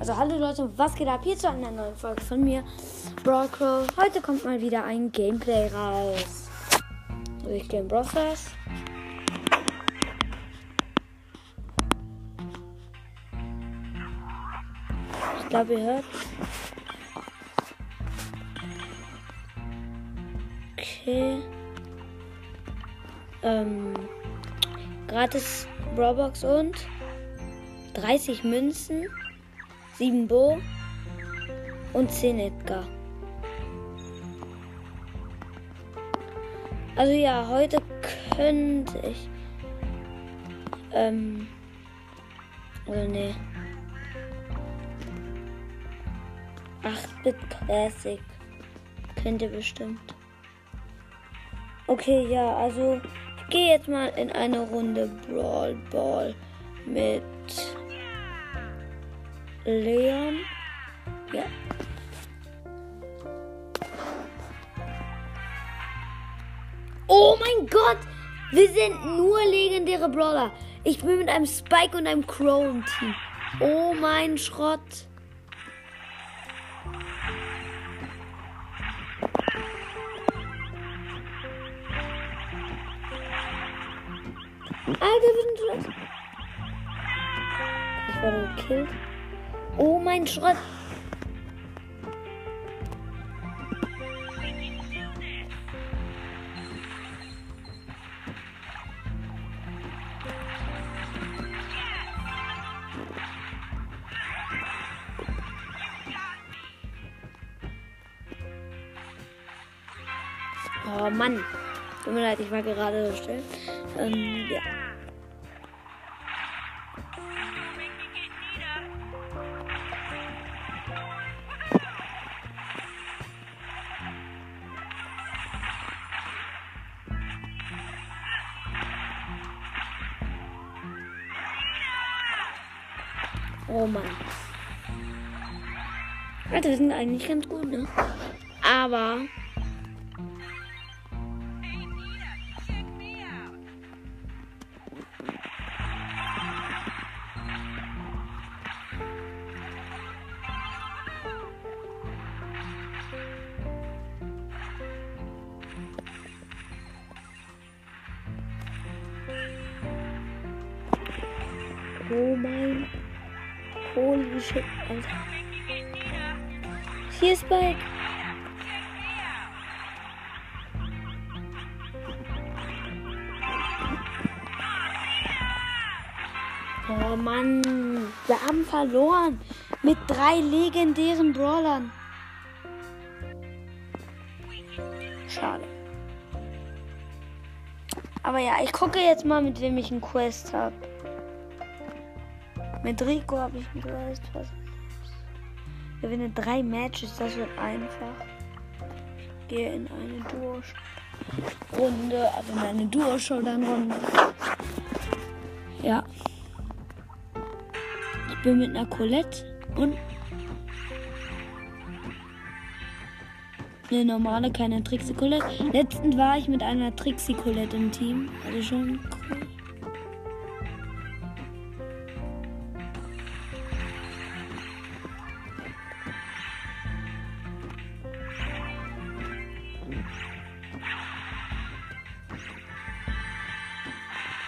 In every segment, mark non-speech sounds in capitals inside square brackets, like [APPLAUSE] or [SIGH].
Also hallo Leute, was geht ab? Hier zu einer neuen Folge von mir, Brawl Crow. Heute kommt mal wieder ein Gameplay raus. Also ich gehe in Stars. Ich glaube, ihr hört. Okay. Ähm, gratis Brawlbox und 30 Münzen, 7 Bo und 10 Edgar. Also ja, heute könnte ich. Ähm. Oder nee. 8-Bit Classic. Kennt ihr bestimmt. Okay, ja, also ich gehe jetzt mal in eine Runde Brawl Ball mit Leon. Ja. Oh mein Gott! Wir sind nur legendäre Brawler. Ich bin mit einem Spike und einem Crow im Team. Oh mein Schrott. Alter, wir sind schon. Ich wurde gekillt. Oh mein Schrott. Oh Mann. Tut mir leid, ich war gerade so still. Ähm, ja. Sind eigentlich ganz gut, ne? Aber. Verloren mit drei legendären Brawlern. Schade. Aber ja, ich gucke jetzt mal, mit wem ich einen Quest habe. Mit Rico habe ich einen Quest. Was? Gewinne drei Matches, das wird einfach. Ich gehe in eine Duo-Runde, also in eine Duo-Showdown-Runde. Ja. Bin mit einer Colette und eine normale, keine Trixie Colette. Letztens war ich mit einer Trixie Colette im Team. Also schon cool.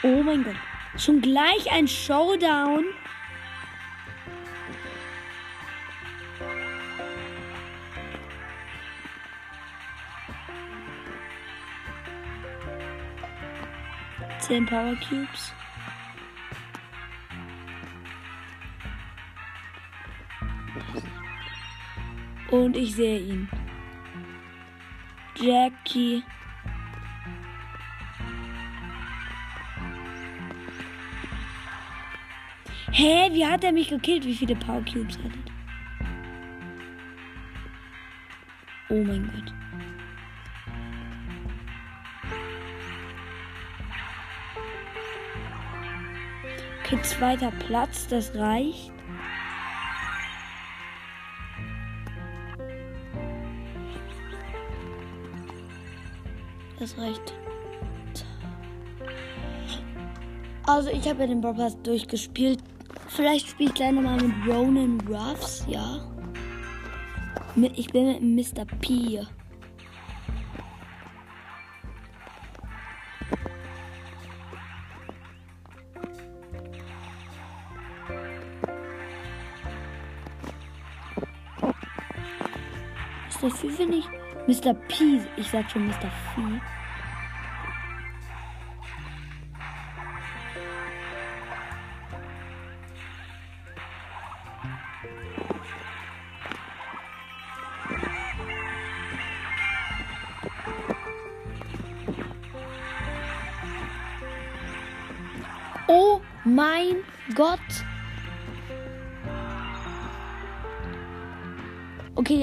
Oh mein Gott. Schon gleich ein Showdown. Zehn Power Cubes. Und ich sehe ihn. Jackie. Hä, wie hat er mich gekillt? Wie viele Power Cubes hat er? Oh mein Gott. Okay, zweiter Platz, das reicht. Das reicht. Also ich habe ja den Brawl Pass durchgespielt Vielleicht spiele ich gleich nochmal mit Ronan Ruffs, ja. Ich bin mit Mr. P. Mr. P finde ich. Mr. P. Ich sag schon Mr. P.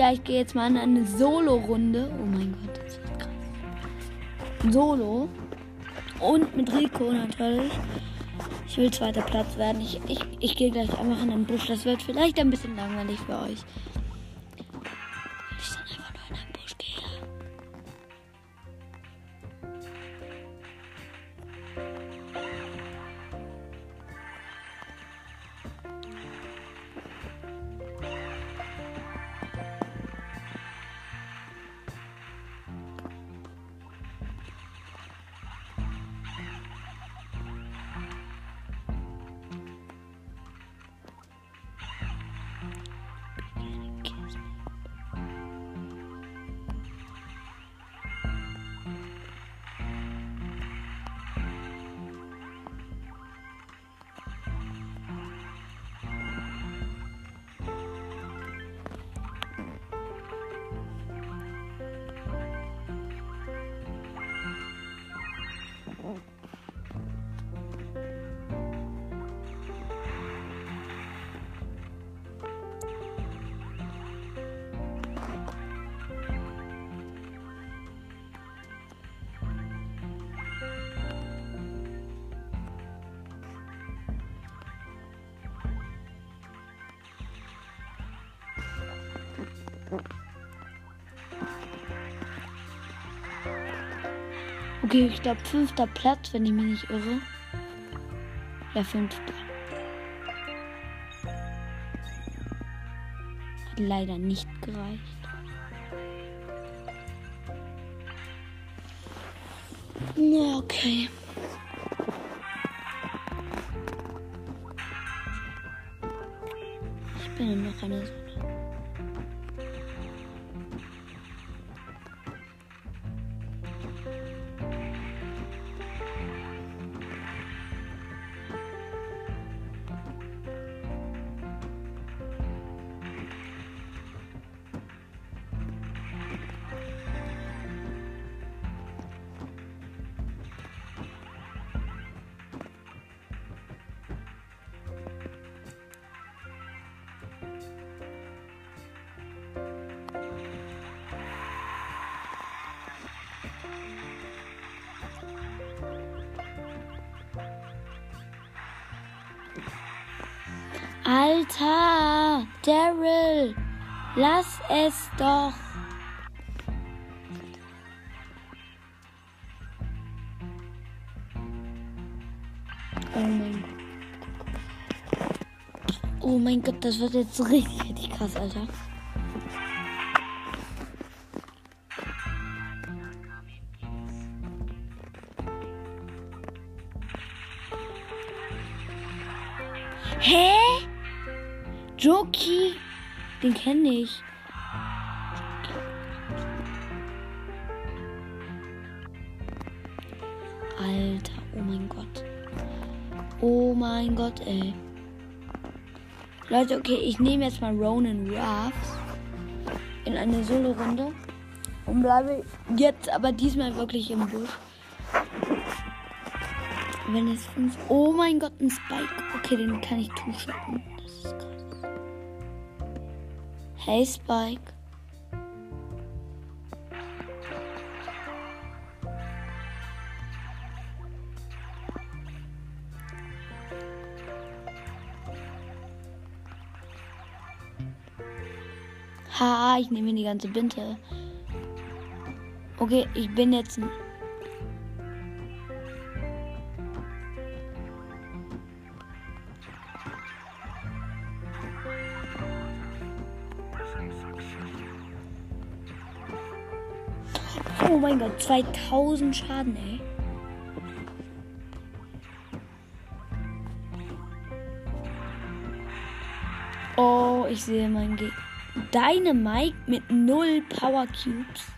ja, ich gehe jetzt mal in eine Solo-Runde. Oh mein Gott, das ist krass. Solo. Und mit Rico natürlich. Ich will zweiter Platz werden. Ich, ich, ich gehe gleich einfach in den Busch. Das wird vielleicht ein bisschen langweilig für euch. Okay, ich glaube fünfter Platz, wenn ich mich nicht irre. Ja, fünfter. Hat leider nicht gereicht. Okay. Ich bin noch eine lass es doch. Oh mein Gott. Oh mein Gott, das wird jetzt richtig, krass, Alter. Den kenne ich. Alter, oh mein Gott. Oh mein Gott, ey. Leute, okay, ich nehme jetzt mal Ronan Ruffs in eine Solo-Runde und bleibe jetzt aber diesmal wirklich im Busch. Wenn es fünf. Oh mein Gott, ein Spike. Okay, den kann ich two-shotten. Das ist krass. Hey, Spike. Ha, ich nehme die ganze Binte. Okay, ich bin jetzt. Mein Gott, 2000 Schaden, ey. Oh, ich sehe meinen Gegner. Deine Mike mit null Power Cubes.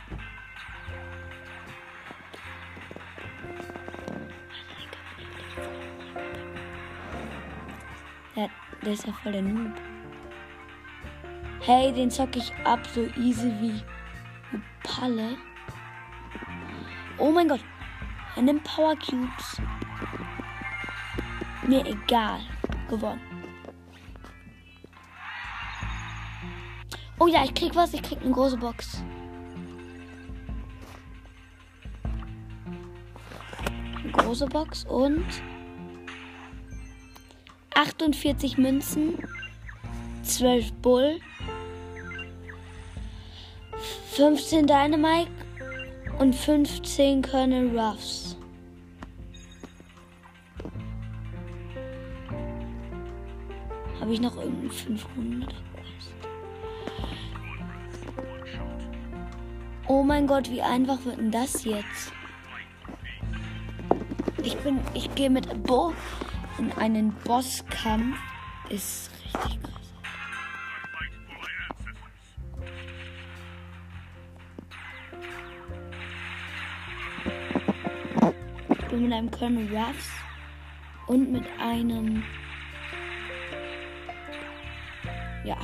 Ja, der ist ja voll der Noob. Hey, den zock ich ab so easy wie Palle. Oh mein Gott. Er nimmt Power Cubes. Mir egal. Gewonnen. Oh ja, ich krieg was. Ich krieg eine große Box. Eine große Box und 48 Münzen, 12 Bull, 15 Dynamite und 15 Colonel Ruffs. Habe ich noch irgendeinen 500 Oh mein Gott, wie einfach wird denn das jetzt? Ich bin, ich gehe mit Bo in einen Bosskampf. Ist mit einem Colonel Ruffs und mit einem ja,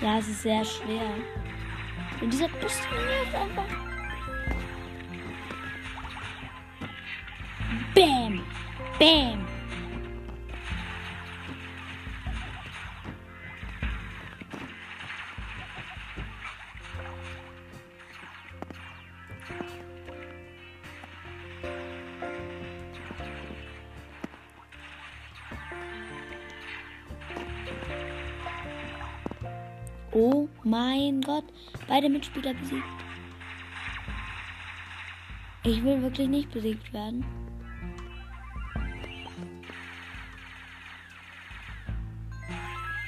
Ja, es ist sehr schwer. Und dieser Pistole ist einfach. Bam! Bam! Mein Gott, beide Mitspieler besiegt. Ich will wirklich nicht besiegt werden.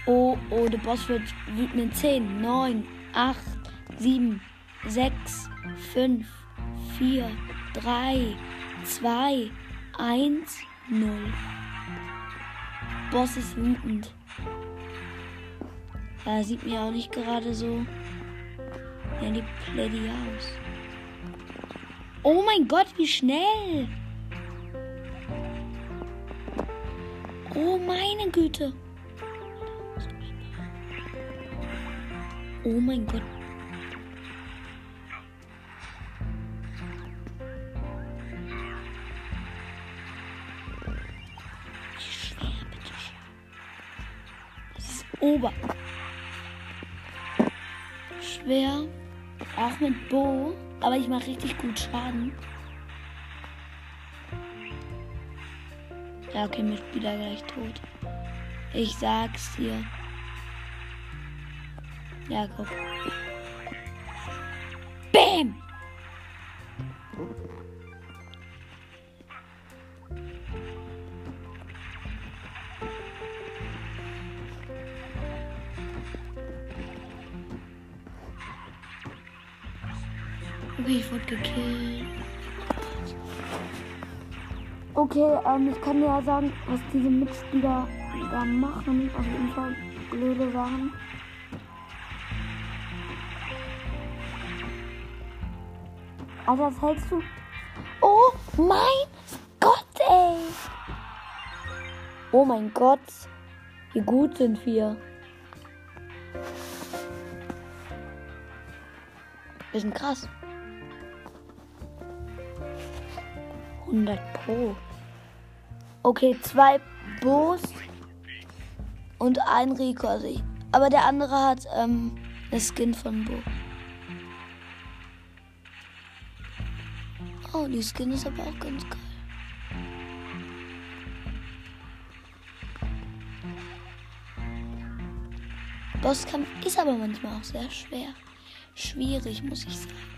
Oh, oh, der Boss wird wütend in 10, 9, 8, 7, 6, 5, 4, 3, 2, 1, 0. Boss ist wütend. Ja, sieht mir auch nicht gerade so. Ja, die Plady aus. Oh mein Gott, wie schnell! Oh meine Güte! Oh mein Gott. Schwer. Auch mit Bo. Aber ich mache richtig gut Schaden. Ja, okay, Mitspieler gleich tot. Ich sag's dir. Ja, guck. Okay. Okay, ähm, ich kann dir ja sagen, was diese Mitspieler da machen. Auf jeden Fall blöde Sachen. Alter, was hältst du? Oh mein Gott, ey! Oh mein Gott. Wie gut sind wir. Wir sind krass. 100 Pro. Okay, zwei Bos und ein Rico. Also ich, aber der andere hat ähm, das Skin von Bo. Oh, die Skin ist aber auch ganz geil. Bosskampf ist aber manchmal auch sehr schwer. Schwierig, muss ich sagen.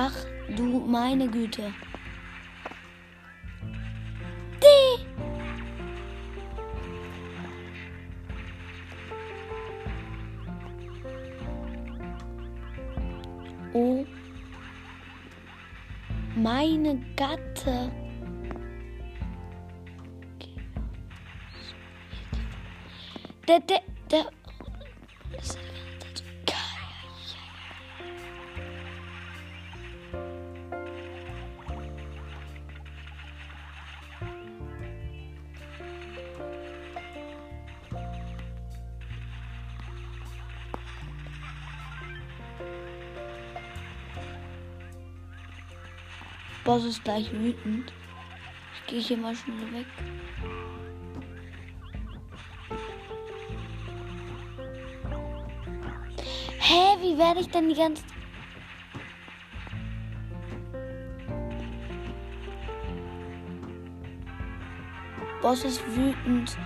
Ach du meine Güte. Die. Oh, meine Gatte. Der, der, Boss ist gleich wütend. Ich gehe hier mal schnell weg. Hä, wie werde ich denn die ganze Boss ist wütend.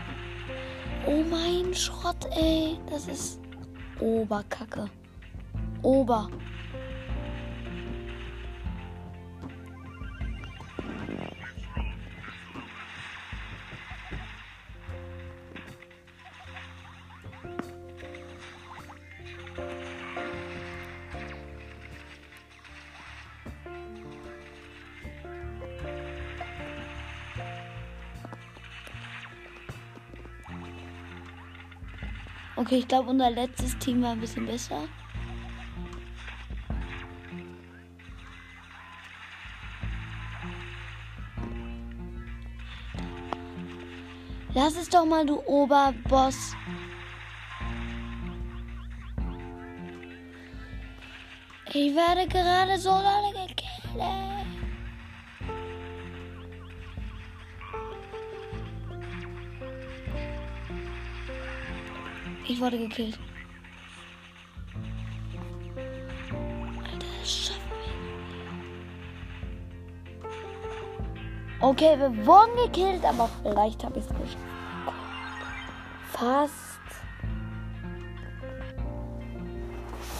Oh mein Schrott, ey. Das ist Oberkacke. Ober. Okay, ich glaube, unser letztes Team war ein bisschen besser. Lass es doch mal, du Oberboss. Ich werde gerade so lange Ich wurde gekillt. Alter, das schaffen. Okay, wir wurden gekillt, aber vielleicht habe ich es geschafft. Fast.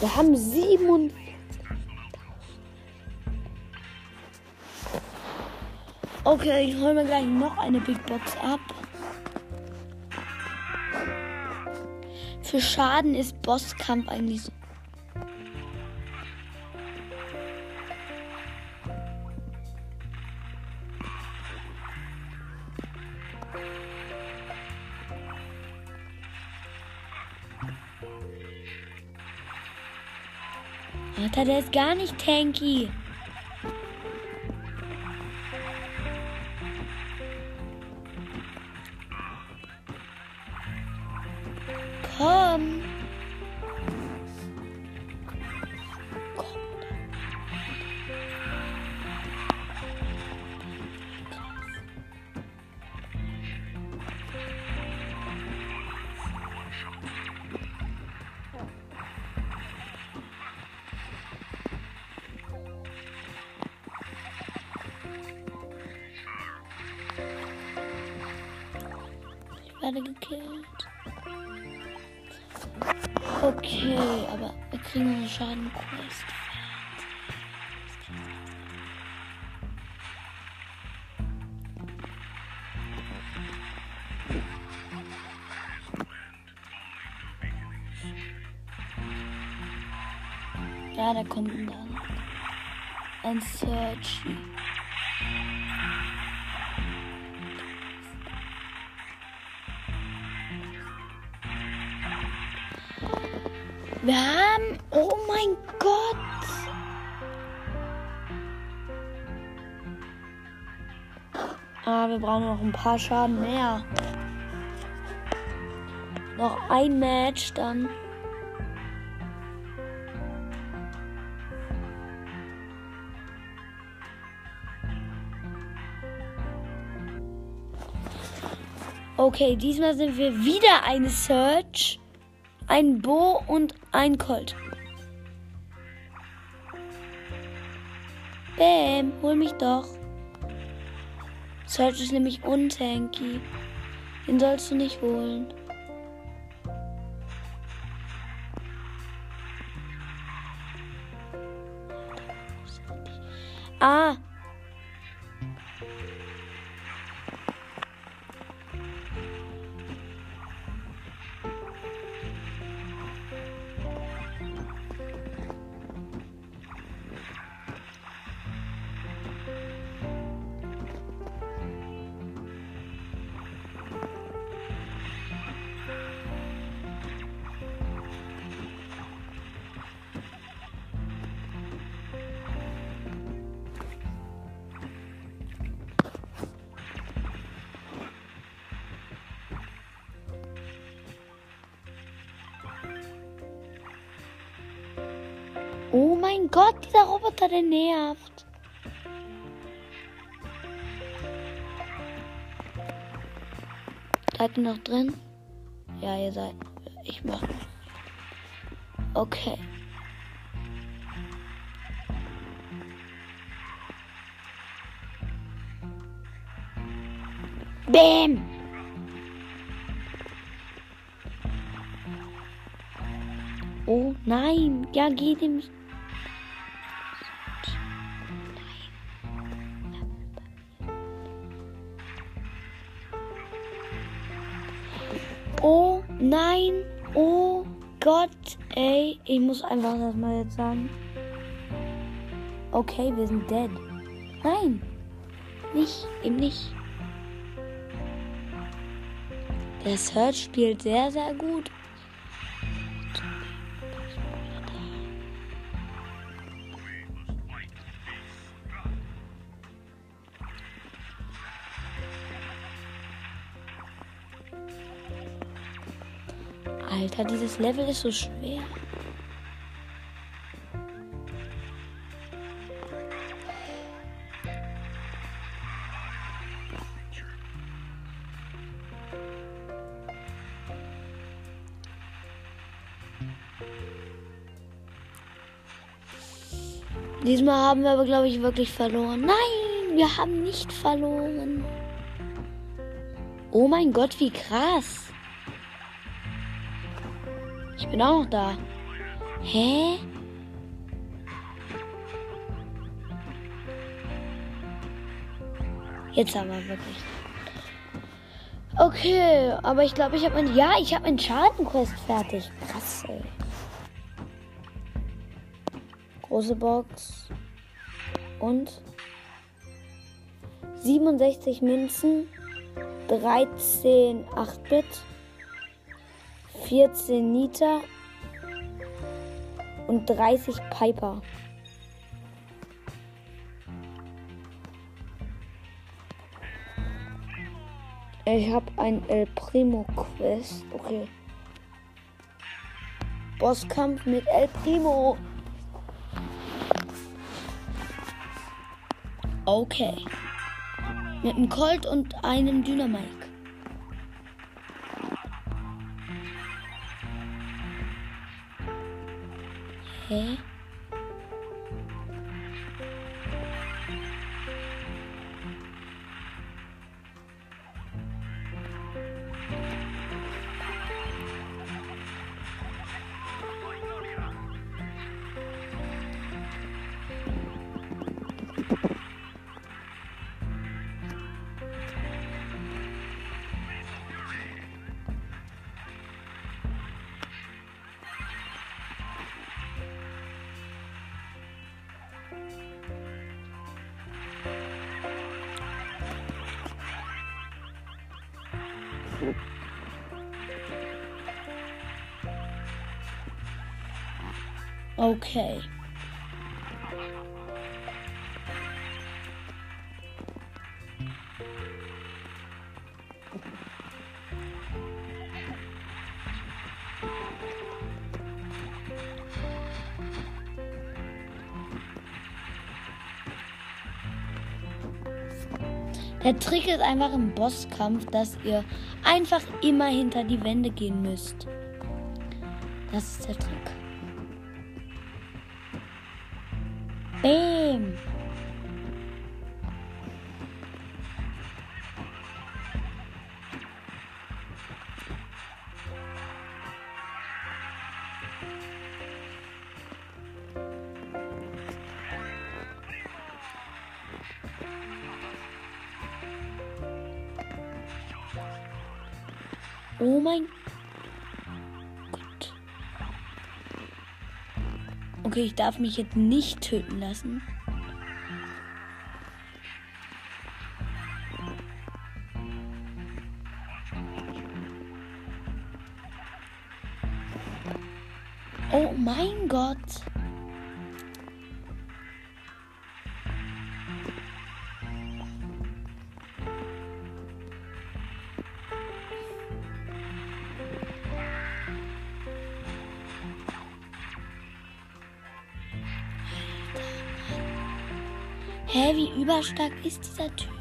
Wir haben 47. Okay, ich hole mir gleich noch eine Big Box ab. Für Schaden ist Bosskampf eigentlich so? Alter, der ist gar nicht tanky. Schadenquest. Ja, da kommt ein Searchy. Wir brauchen noch ein paar Schaden mehr. Noch ein Match dann. Okay, diesmal sind wir wieder eine Search ein Bo und ein Colt. Bäm, hol mich doch. Search ist nämlich untanky. Den sollst du nicht holen. Ah, der nervt. Seid ihr noch drin? Ja, ihr seid. Ich mach. Okay. Bäm! Oh nein, ja, geh dem. Ey, ich muss einfach das mal jetzt sagen. Okay, wir sind dead. Nein, nicht, eben nicht. Der Search spielt sehr, sehr gut. Dieses Level ist so schwer. Diesmal haben wir aber, glaube ich, wirklich verloren. Nein, wir haben nicht verloren. Oh mein Gott, wie krass. Bin auch noch da. Hä? Jetzt haben wir wirklich. Okay, aber ich glaube, ich habe mein. Ja, ich habe mein Schadenquest fertig. Krass, ey. Große Box. Und 67 Münzen. 13 8-Bit. 14 Nita und 30 Piper. Ich habe ein El Primo Quest. Okay. Bosskampf mit El Primo. Okay. Mit einem Colt und einem Dynamite. Hä? Okay. Der Trick ist einfach im Bosskampf, dass ihr einfach immer hinter die Wände gehen müsst. Das ist der Trick. Bam. Okay, ich darf mich jetzt nicht töten lassen. Hä, wie überstark ist dieser Typ?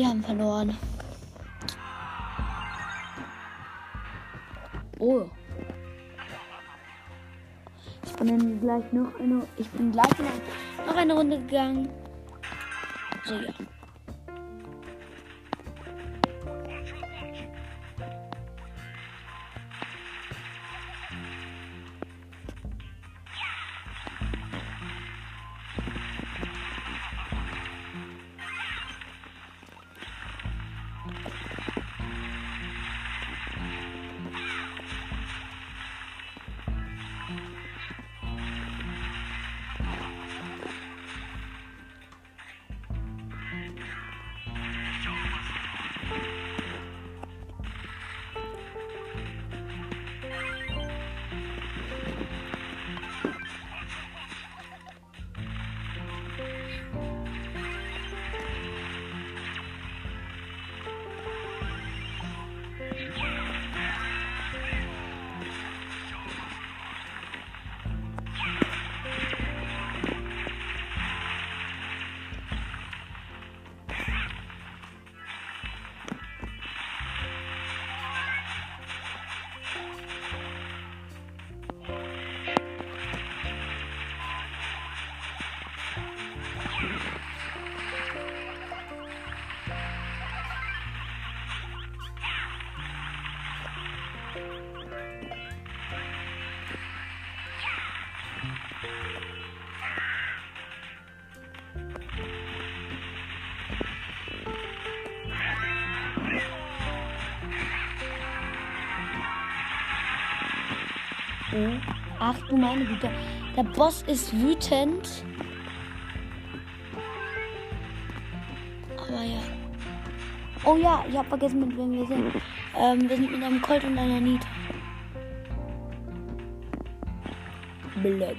Wir haben verloren. Oh. Ich bin dann gleich noch eine. Ich bin gleich noch, noch eine Runde gegangen. So, ja. Oh. Ach du meine Güte. Der Boss ist wütend. Aber ja. Oh ja, ich habe vergessen, mit wem wir sind. Ähm, wir sind mit einem Colt und einer Nita. Blöd.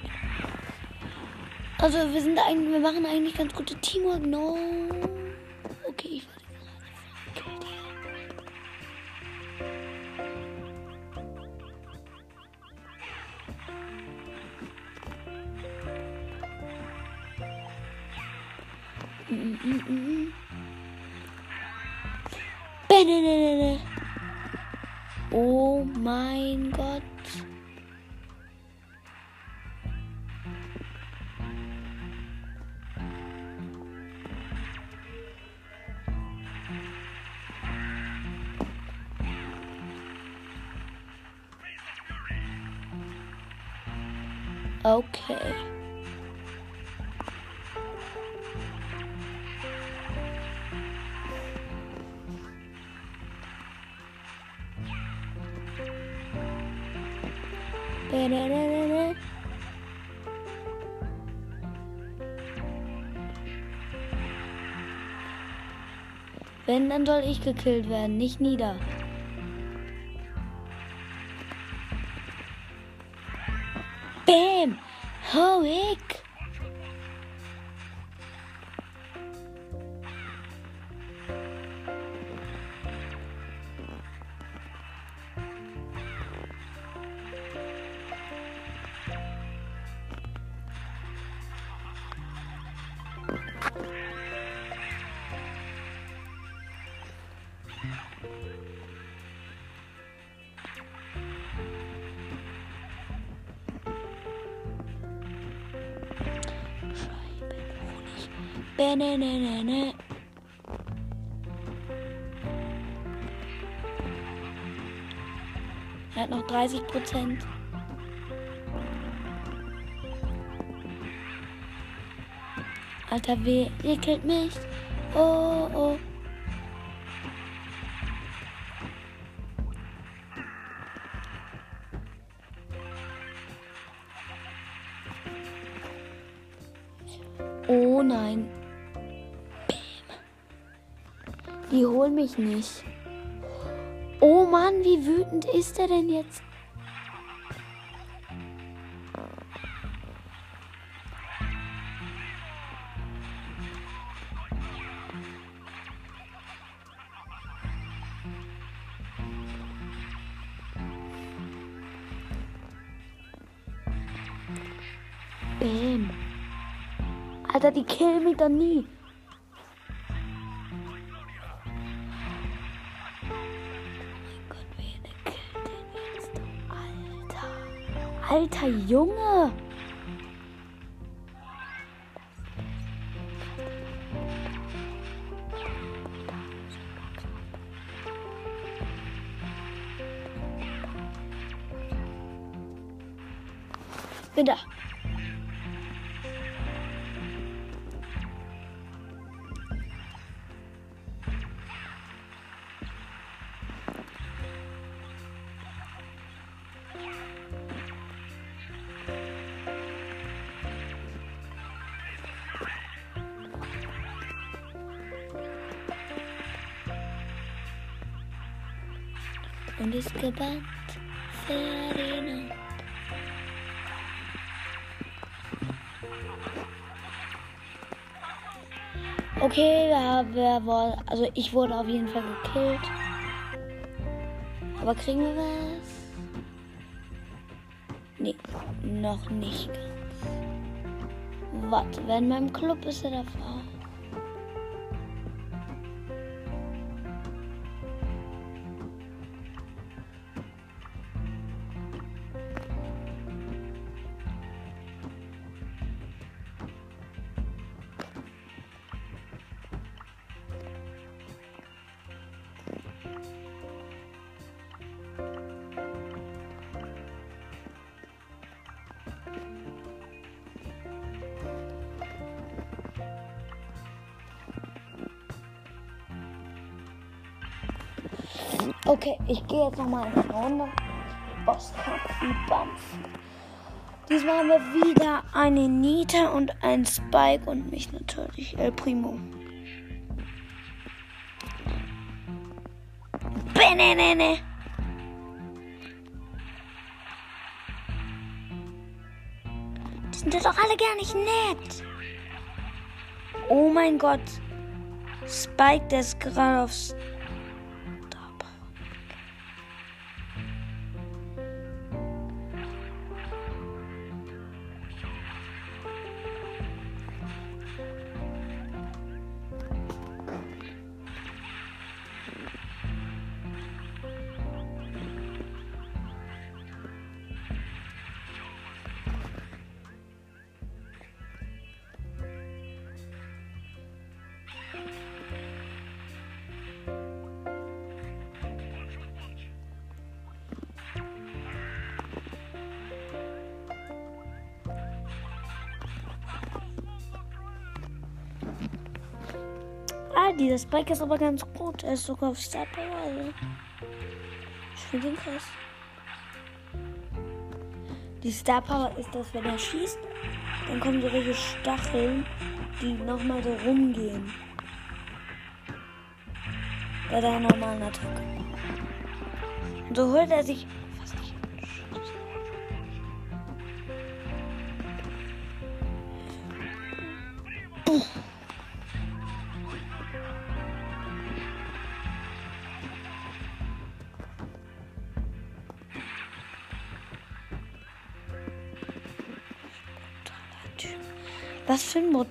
Also wir sind eigentlich, wir machen eigentlich ganz gute Teamwork. No. Wenn, dann soll ich gekillt werden, nicht nieder. Bam! Hoek! Bananana. Er hat noch 30 Prozent. Alter, wer ihr killt mich? Oh. Oh mich nicht. Oh Mann, wie wütend ist er denn jetzt? Bam. Alter, die killen mich doch nie. Alter. Alter gebannt Nacht. Okay, ja, wer war, also ich wurde auf jeden Fall gekillt. Aber kriegen wir was? Nee, noch nicht ganz. Warte, wer in meinem Club ist er davor? Okay, ich gehe jetzt nochmal in eine Runde. Bosskampf. Diesmal haben wir wieder eine Nita und ein Spike und mich natürlich El Primo. Benenene. Die sind doch alle gar nicht nett. Oh mein Gott. Spike, der ist gerade aufs dieser Spike ist aber ganz gut. Er ist sogar auf Star Power. Ich finde ihn krass. Die Star Power ist, dass wenn er schießt, dann kommen so welche Stacheln, die nochmal so rumgehen. bei der normalen Attacke. Und so holt er sich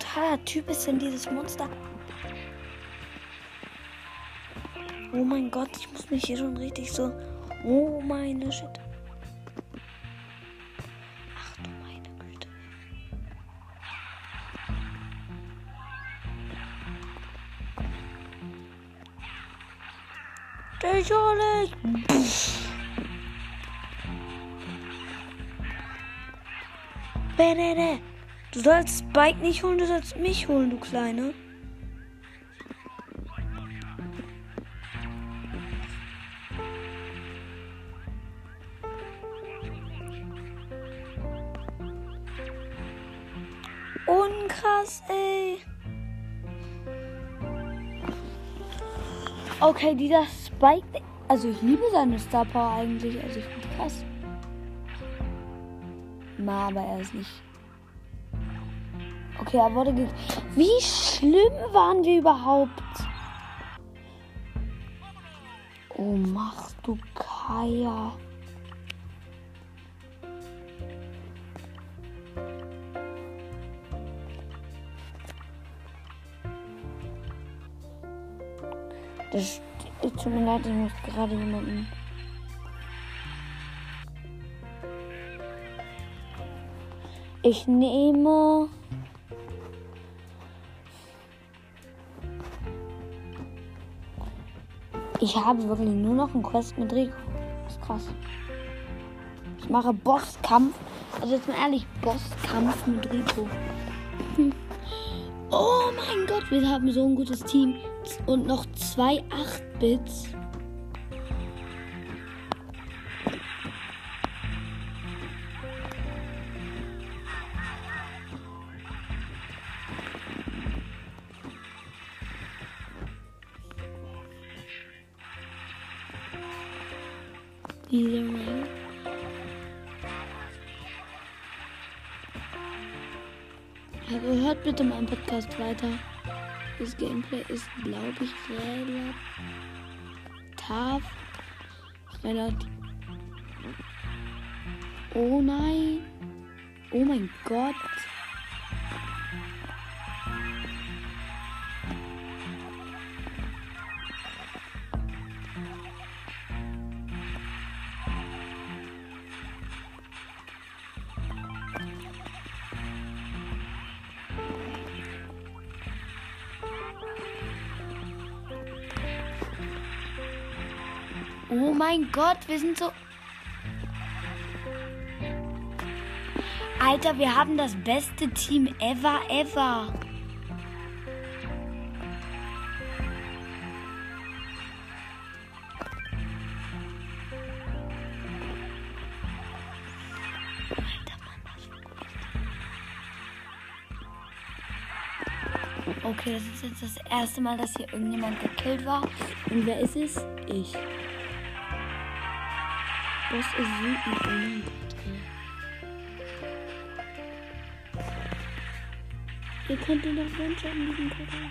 brutaler Typ ist denn dieses Monster? Oh mein Gott, ich muss mich hier schon richtig so. Oh meine Shit. Ach du meine Güte. Sicherlich. Benene. Du sollst Spike nicht holen, du sollst mich holen, du Kleine. Unkrass, ey. Okay, dieser Spike. Also ich liebe seine Star Power eigentlich. Also ich finde krass. Na, aber er ist nicht Okay, er wurde ge Wie schlimm waren wir überhaupt? Oh, machst du Kaya. Das tut mir leid, ich muss gerade jemanden. Ich nehme. Ich habe wirklich nur noch einen Quest mit Rico. Das ist krass. Ich mache Bosskampf. Also jetzt mal ehrlich, Bosskampf mit Rico. [LAUGHS] Oh mein Gott, wir haben so ein gutes Team. Und noch zwei 8-Bits. Hört bitte meinen Podcast weiter. Das Gameplay ist, glaube ich, relativ. Relativ. Oh nein. Oh mein Gott. Gott, wir sind so. Alter, wir haben das beste Team ever, ever. Okay, das ist jetzt das erste Mal, dass hier irgendjemand gekillt war. Und wer ist es? Ich. Was ist wütend? Ey. Ihr könnt ihn doch one diesen Pokal.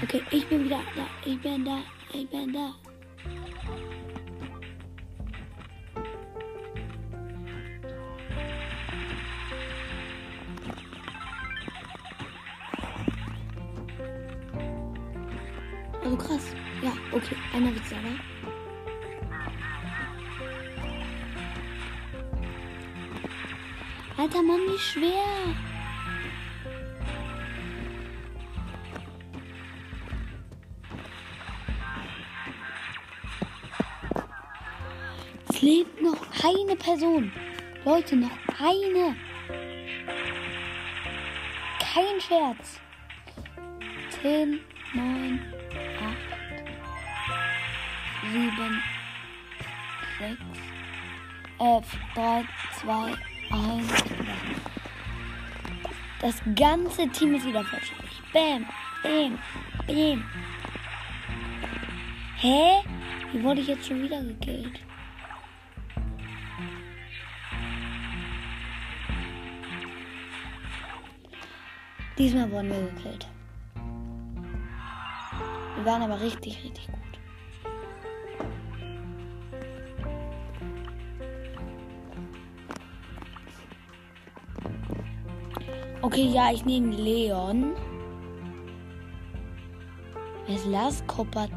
Okay, ich bin wieder da. Ich bin da. Ich bin da. Also krass. Ja, okay. Einer wird sauber. Alter Mann, wie schwer. Es lebt noch eine Person. Leute, noch eine. Kein Scherz. 10, 7, 6, äh, 3, 2, 1. Das ganze Team ist wieder vollständig. Bam, bam, bam. Hä? Wie wurde ich jetzt schon wieder gekillt? Diesmal wurden wir gekillt. Wir waren aber richtig, richtig gut. Okay, ja, ich nehme Leon. Wer ist Lars Koppert?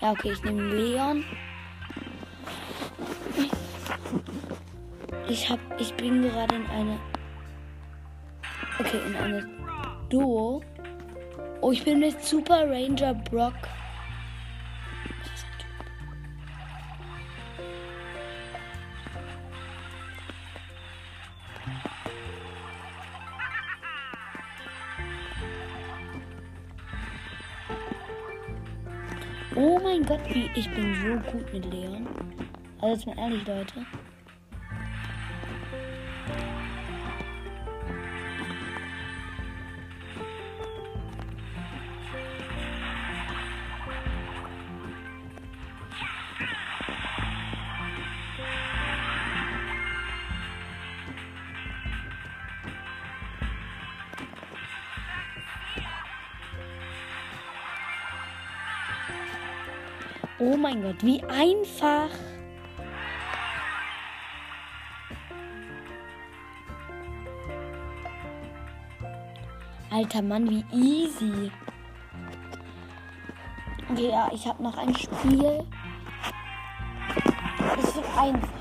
Ja, okay, ich nehme Leon. Ich hab, ich bin gerade in eine, okay, in eine Duo. Oh, ich bin mit Super Ranger Brock. Oh mein Gott, wie ich bin so gut mit Leon. Also jetzt mal ehrlich, Leute. Mein Gott, wie einfach. Alter Mann, wie easy. Ja, ich habe noch ein Spiel. Es wird einfach. Einfach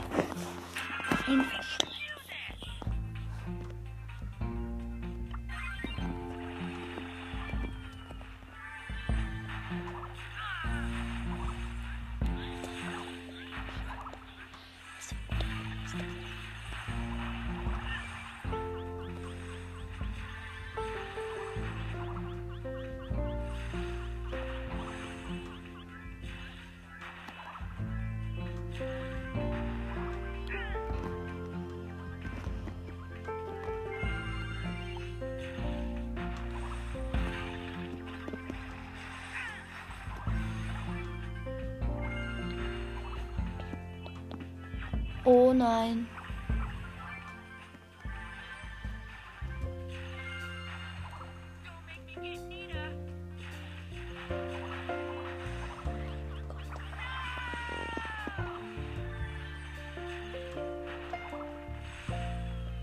Oh nein.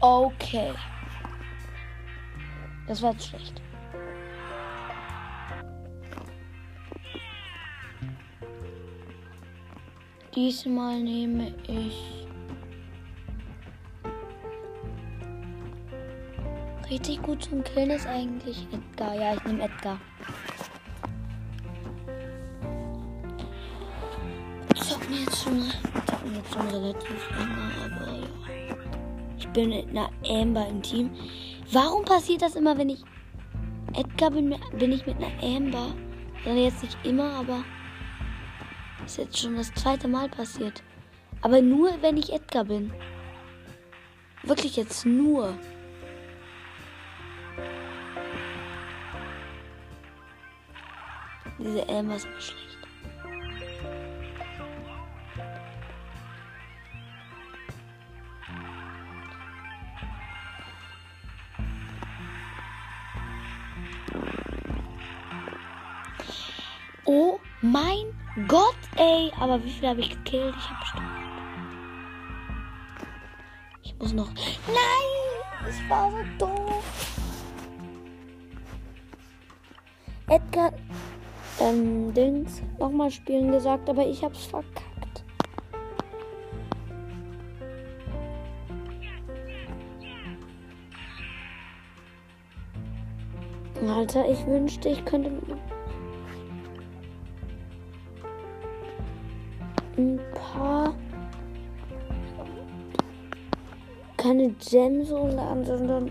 Okay. Das war jetzt schlecht. Diesmal nehme ich Richtig gut zum Killen ist eigentlich Edgar. Ja, ich nehme Edgar. Mir jetzt schon, mir jetzt schon relativ lange, aber ja. Ich bin mit einer Amber im Team. Warum passiert das immer, wenn ich Edgar bin, bin ich mit einer Amber? Ja, jetzt nicht immer, aber ist jetzt schon das zweite Mal passiert. Aber nur, wenn ich Edgar bin. Wirklich jetzt nur. Diese Elmer ist aber schlecht. Oh mein Gott, ey. Aber wie viel habe ich gekillt? Ich habe bestimmt. Ich muss noch. Nein! Ich war so doof. Edgar ähm, Dings nochmal spielen gesagt, aber ich hab's verkackt. Alter, ich wünschte, ich könnte ein paar keine Gems umladen, sondern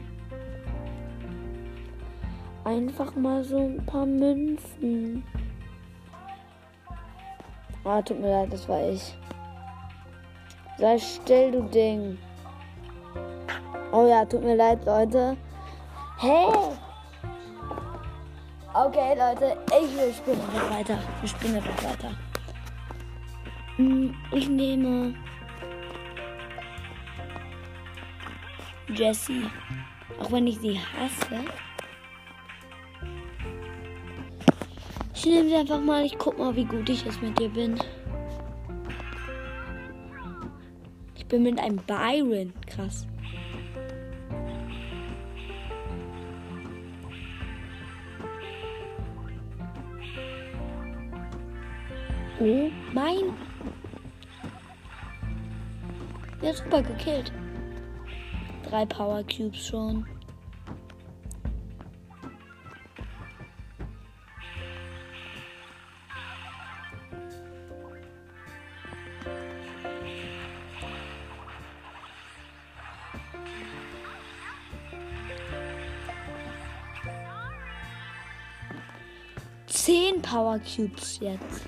einfach mal so ein paar Münzen. Ah, tut mir leid, das war ich. Sei still, du Ding. Oh ja, tut mir leid, Leute. Hey! Okay, Leute, ich spiele einfach weiter. Wir spielen einfach weiter. Hm, ich nehme Jessie. Auch wenn ich sie hasse. Ich nehme sie einfach mal. Ich guck mal, wie gut ich es mit dir bin. Ich bin mit einem Byron. Krass. Oh mein. Ja, super gekillt. Drei Power Cubes schon. Power Cubes jetzt.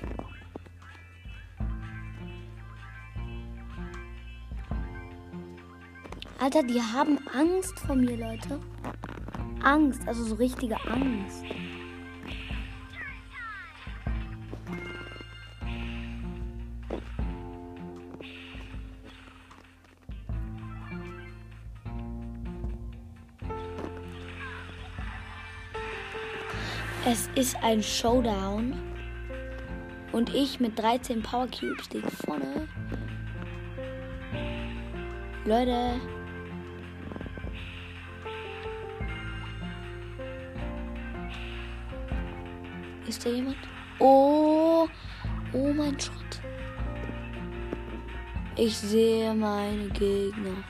Alter, die haben Angst vor mir, Leute. Angst, also so richtige Angst. Es ist ein Showdown. Und ich mit 13 Power Cubes liege vorne. Leute. Ist da jemand? Oh, oh mein Schrott. Ich sehe meine Gegner.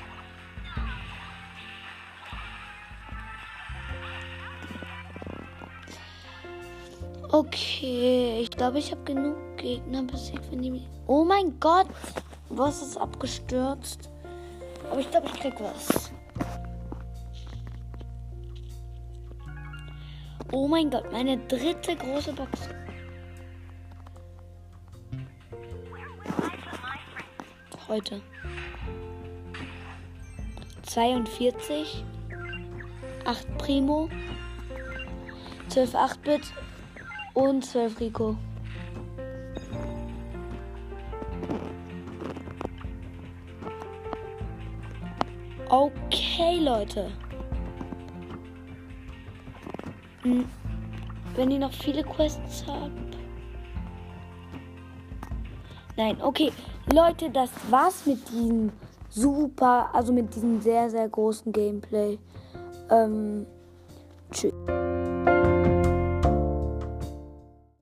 Okay, ich glaube, ich habe genug Gegner besiegt, wenn die. Oh mein Gott! Was ist abgestürzt? Aber ich glaube, ich krieg was. Oh mein Gott, meine dritte große Box. Heute. 42. 8 Primo. 12 8-Bit. Und 12 Rico. Okay, Leute. Hm. Wenn ihr noch viele Quests habt. Nein, okay. Leute, das war's mit diesem super, also mit diesem sehr, sehr großen Gameplay. Ähm, tschüss.